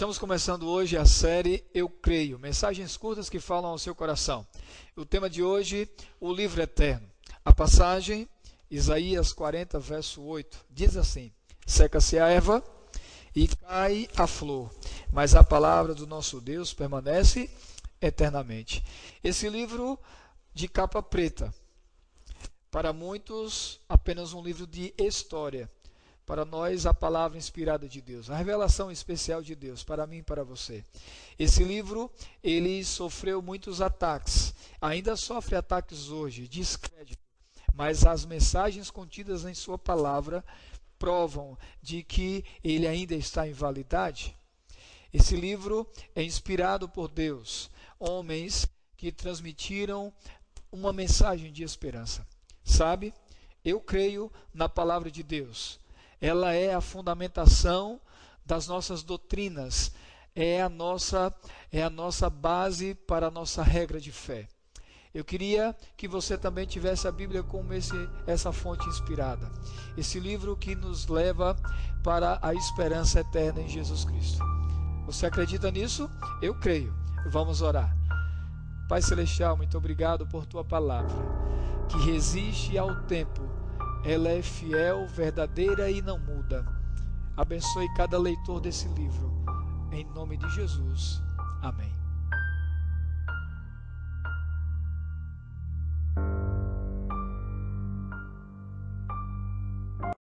Estamos começando hoje a série Eu Creio, mensagens curtas que falam ao seu coração. O tema de hoje, o livro eterno. A passagem, Isaías 40, verso 8, diz assim: Seca-se a erva e cai a flor, mas a palavra do nosso Deus permanece eternamente. Esse livro de capa preta, para muitos, apenas um livro de história para nós a palavra inspirada de Deus, a revelação especial de Deus para mim e para você. Esse livro, ele sofreu muitos ataques, ainda sofre ataques hoje, descrédito, mas as mensagens contidas em sua palavra provam de que ele ainda está em validade. Esse livro é inspirado por Deus, homens que transmitiram uma mensagem de esperança. Sabe? Eu creio na palavra de Deus ela é a fundamentação das nossas doutrinas, é a nossa é a nossa base para a nossa regra de fé. Eu queria que você também tivesse a Bíblia como esse, essa fonte inspirada. Esse livro que nos leva para a esperança eterna em Jesus Cristo. Você acredita nisso? Eu creio. Vamos orar. Pai Celestial, muito obrigado por tua palavra, que resiste ao tempo ela é fiel, verdadeira e não muda. Abençoe cada leitor desse livro. Em nome de Jesus. Amém.